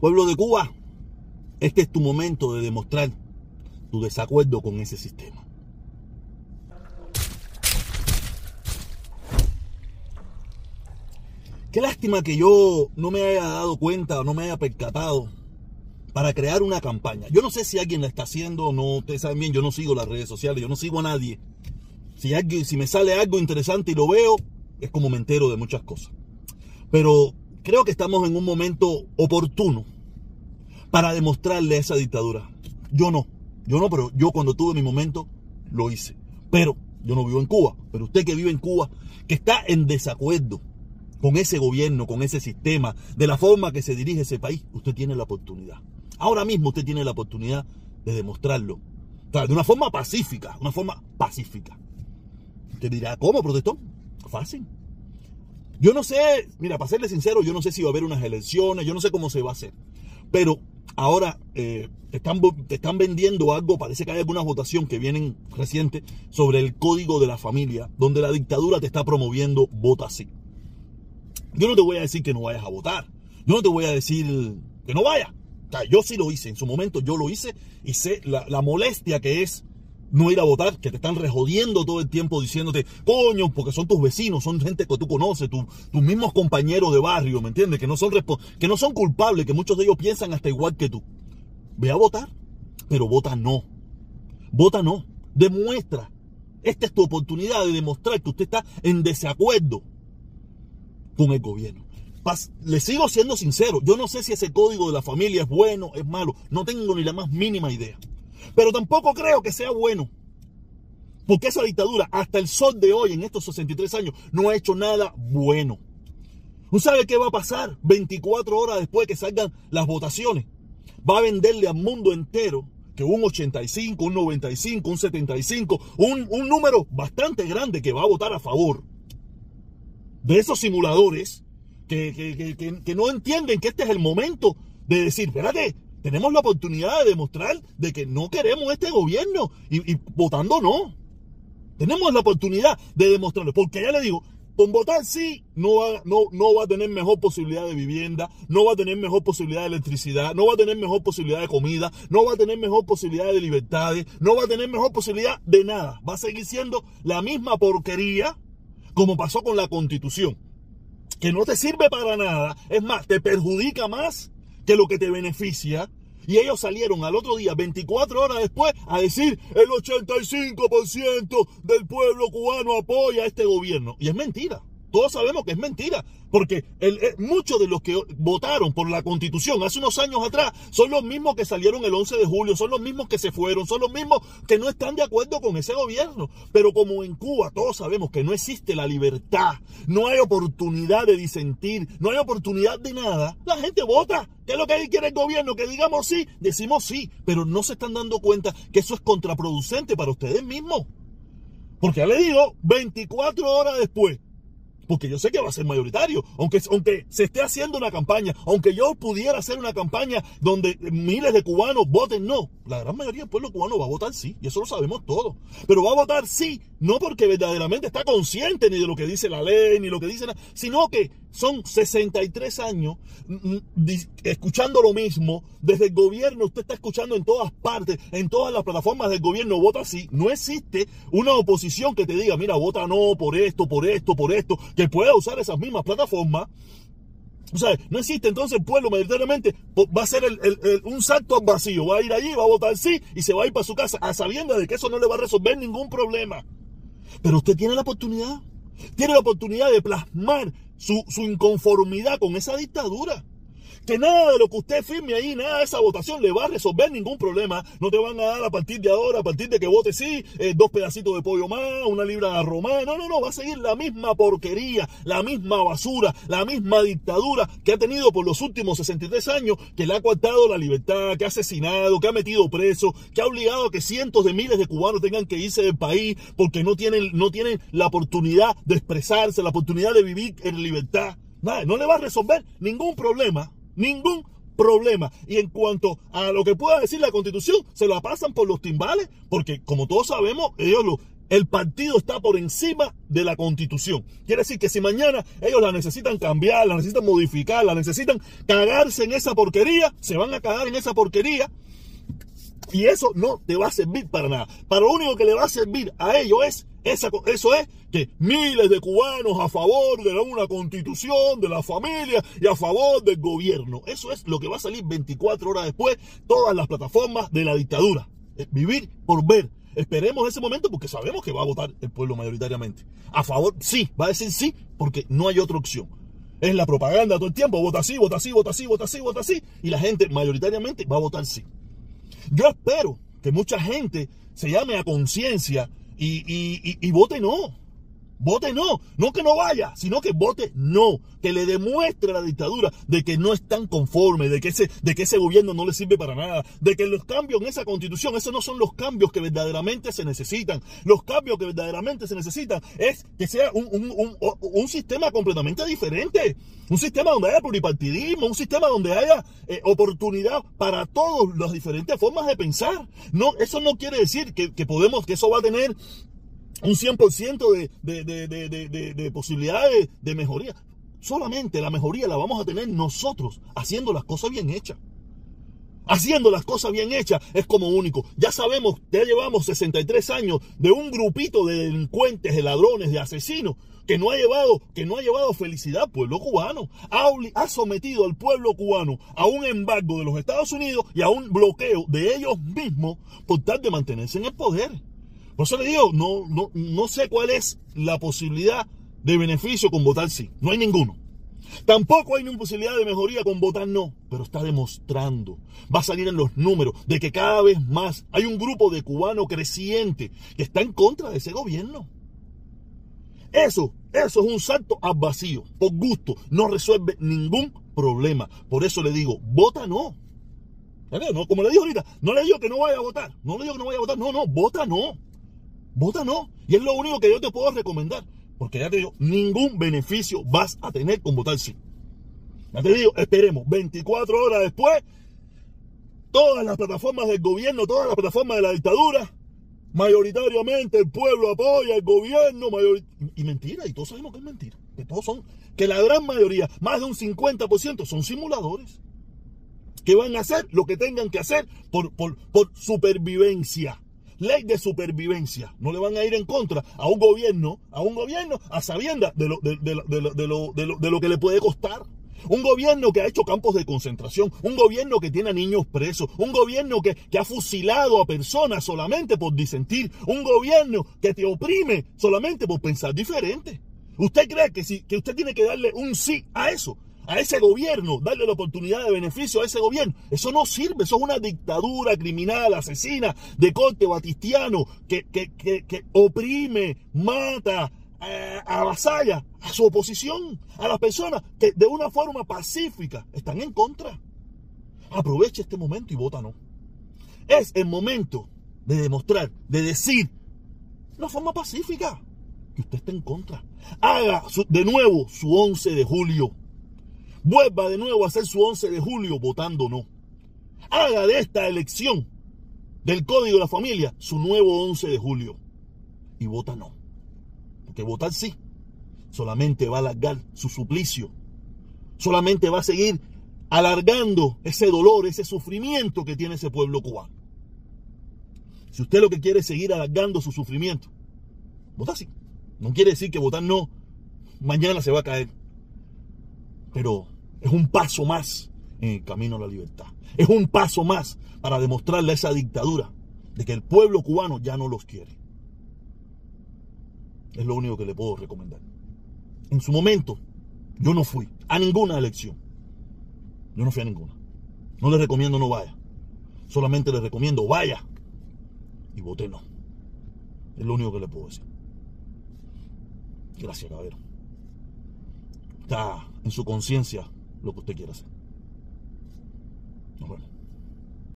Pueblo de Cuba, este es tu momento de demostrar tu desacuerdo con ese sistema. Qué lástima que yo no me haya dado cuenta o no me haya percatado para crear una campaña. Yo no sé si alguien la está haciendo o no. Ustedes saben bien, yo no sigo las redes sociales, yo no sigo a nadie. Si, alguien, si me sale algo interesante y lo veo, es como me entero de muchas cosas. Pero creo que estamos en un momento oportuno para demostrarle a esa dictadura. Yo no, yo no, pero yo cuando tuve mi momento lo hice. Pero yo no vivo en Cuba, pero usted que vive en Cuba, que está en desacuerdo con ese gobierno, con ese sistema, de la forma que se dirige ese país, usted tiene la oportunidad. Ahora mismo usted tiene la oportunidad de demostrarlo. de una forma pacífica, una forma pacífica. Usted dirá, ¿cómo protestó? Fácil. Yo no sé, mira, para serle sincero, yo no sé si va a haber unas elecciones, yo no sé cómo se va a hacer. Pero ahora eh, te, están, vendiendo algo, parece que hay alguna votación que vienen reciente sobre el código de la familia, donde la dictadura te está promoviendo vota así. Yo no te voy a decir que no vayas a votar. Yo no te voy a decir que no vayas. yo sí lo hice, en su momento yo lo hice y sé la molestia que es no ir a votar, que te están rejodiendo todo el tiempo diciéndote, coño, porque son tus vecinos, son gente que tú conoces, tus mismos compañeros de barrio, ¿me entiendes? Que no, son que no son culpables, que muchos de ellos piensan hasta igual que tú. Ve a votar, pero vota no. Vota no. Demuestra. Esta es tu oportunidad de demostrar que usted está en desacuerdo con el gobierno. Le sigo siendo sincero, yo no sé si ese código de la familia es bueno, es malo, no tengo ni la más mínima idea. Pero tampoco creo que sea bueno. Porque esa dictadura, hasta el sol de hoy, en estos 63 años, no ha hecho nada bueno. ¿Usted sabe qué va a pasar 24 horas después de que salgan las votaciones? Va a venderle al mundo entero que un 85, un 95, un 75, un, un número bastante grande que va a votar a favor de esos simuladores que, que, que, no entienden que este es el momento de decir, espérate, tenemos la oportunidad de demostrar de que no queremos este gobierno y, votando no. Tenemos la oportunidad de demostrarlo. Porque ya le digo, con votar sí, no va, no, no va a tener mejor posibilidad de vivienda, no va a tener mejor posibilidad de electricidad, no va a tener mejor posibilidad de comida, no va a tener mejor posibilidad de libertades, no va a tener mejor posibilidad de nada. Va a seguir siendo la misma porquería como pasó con la constitución. Que no te sirve para nada, es más, te perjudica más que lo que te beneficia. Y ellos salieron al otro día, 24 horas después, a decir el 85% del pueblo cubano apoya a este gobierno. Y es mentira. Todos sabemos que es mentira. Porque eh, muchos de los que votaron por la constitución hace unos años atrás son los mismos que salieron el 11 de julio, son los mismos que se fueron, son los mismos que no están de acuerdo con ese gobierno. Pero como en Cuba todos sabemos que no existe la libertad, no hay oportunidad de disentir, no hay oportunidad de nada, la gente vota. ¿Qué es lo que quiere el gobierno? Que digamos sí, decimos sí, pero no se están dando cuenta que eso es contraproducente para ustedes mismos. Porque ya le digo, 24 horas después porque yo sé que va a ser mayoritario, aunque, aunque se esté haciendo una campaña, aunque yo pudiera hacer una campaña donde miles de cubanos voten no, la gran mayoría del pueblo cubano va a votar sí, y eso lo sabemos todos, pero va a votar sí, no porque verdaderamente está consciente ni de lo que dice la ley, ni lo que dice nada, sino que son 63 años mm, mm, escuchando lo mismo, desde el gobierno usted está escuchando en todas partes, en todas las plataformas del gobierno, vota sí, no existe una oposición que te diga, mira, vota no por esto, por esto, por esto, que pueda usar esas mismas plataformas. O sea, no existe. Entonces el pueblo mayoritariamente va a ser un salto al vacío, va a ir allí, va a votar sí y se va a ir para su casa a sabiendo de que eso no le va a resolver ningún problema. Pero usted tiene la oportunidad, tiene la oportunidad de plasmar su, su inconformidad con esa dictadura que nada de lo que usted firme ahí, nada de esa votación le va a resolver ningún problema. No te van a dar a partir de ahora, a partir de que vote sí, eh, dos pedacitos de pollo más, una libra de arroz más. No, no, no, va a seguir la misma porquería, la misma basura, la misma dictadura que ha tenido por los últimos 63 años, que le ha coartado la libertad, que ha asesinado, que ha metido preso, que ha obligado a que cientos de miles de cubanos tengan que irse del país porque no tienen, no tienen la oportunidad de expresarse, la oportunidad de vivir en libertad. No le va a resolver ningún problema Ningún problema. Y en cuanto a lo que pueda decir la constitución, se la pasan por los timbales, porque como todos sabemos, ellos lo, el partido está por encima de la constitución. Quiere decir que si mañana ellos la necesitan cambiar, la necesitan modificar, la necesitan cagarse en esa porquería, se van a cagar en esa porquería. Y eso no te va a servir para nada. Para lo único que le va a servir a ellos es, eso es que miles de cubanos a favor de una constitución, de la familia y a favor del gobierno. Eso es lo que va a salir 24 horas después, todas las plataformas de la dictadura. Vivir por ver. Esperemos ese momento porque sabemos que va a votar el pueblo mayoritariamente. A favor, sí, va a decir sí, porque no hay otra opción. Es la propaganda todo el tiempo, vota sí, vota sí, vota sí, vota sí, vota sí, y la gente mayoritariamente va a votar sí. Yo espero que mucha gente se llame a conciencia y, y, y vote no. Vote no, no que no vaya, sino que vote no, que le demuestre a la dictadura de que no están conformes, de que ese, de que ese gobierno no le sirve para nada, de que los cambios en esa constitución, esos no son los cambios que verdaderamente se necesitan. Los cambios que verdaderamente se necesitan es que sea un, un, un, sistema completamente diferente, un sistema donde haya pluripartidismo, un sistema donde haya eh, oportunidad para todas las diferentes formas de pensar. No, eso no quiere decir que podemos, que eso va a tener un 100% de, de, de, de, posibilidades de mejoría. Solamente la mejoría la vamos a tener nosotros haciendo las cosas bien hechas. Haciendo las cosas bien hechas es como único. Ya sabemos, ya llevamos 63 años de un grupito de delincuentes, de ladrones, de asesinos, que no ha llevado, que no ha llevado felicidad al pueblo cubano. Ha, ha sometido al pueblo cubano a un embargo de los Estados Unidos y a un bloqueo de ellos mismos por tal de mantenerse en el poder. Por eso le digo, no, no, no sé cuál es la posibilidad de beneficio con votar sí. No hay ninguno. Tampoco hay ninguna posibilidad de mejoría con votar no, pero está demostrando, va a salir en los números de que cada vez más hay un grupo de cubanos creciente que está en contra de ese gobierno. Eso, eso es un salto al vacío, por gusto, no resuelve ningún problema. Por eso le digo, vota no. no como le digo ahorita, no le digo que no vaya a votar, no le digo que no vaya a votar, no, no, vota no. Vota no. Y es lo único que yo te puedo recomendar. Porque ya te digo, ningún beneficio vas a tener con votar sí. Ya te digo, esperemos 24 horas después, todas las plataformas del gobierno, todas las plataformas de la dictadura, mayoritariamente el pueblo apoya al gobierno, y mentira, y todos sabemos que es mentira, que todos son, que la gran mayoría, más de un 50% son simuladores, que van a hacer lo que tengan que hacer por, por, por supervivencia ley de supervivencia. No le van a ir en contra a un gobierno, a un gobierno a sabiendas de lo, de, de lo que le puede costar. Un gobierno que ha hecho campos de concentración, un gobierno que tiene a niños presos, un gobierno que, que, ha fusilado a personas solamente por disentir, un gobierno que te oprime solamente por pensar diferente. ¿Usted cree que, si, que usted tiene que darle un sí a eso? A ese gobierno, darle la oportunidad de beneficio a ese gobierno. Eso no sirve, eso es una dictadura criminal, asesina, de corte batistiano, que, que, que, oprime, mata, eh, avasalla a su oposición, a las personas que de una forma pacífica están en contra. Aproveche este momento y vota no. Es el momento de demostrar, de decir, de una forma pacífica, que usted está en contra. Haga de nuevo su 11 de julio vuelva de nuevo a hacer su 11 de julio votando no. Haga de esta elección del Código de la Familia su nuevo 11 de julio y vota no. Porque votar sí solamente va a alargar su suplicio. Solamente va a seguir alargando ese dolor, ese sufrimiento que tiene ese pueblo cubano. Si usted lo que quiere es seguir alargando su sufrimiento, vota sí. No quiere decir que votar no, mañana se va a caer. Pero es un paso más en el camino a la libertad. Es un paso más para demostrarle a esa dictadura de que el pueblo cubano ya no los quiere. Es lo único que le puedo recomendar. En su momento, yo no fui a ninguna elección. Yo no fui a ninguna. No le recomiendo no vaya. Solamente le recomiendo vaya y vote no. Es lo único que le puedo decir. Gracias, caballero. Está en su conciencia lo que usted quiera hacer. Nos vemos.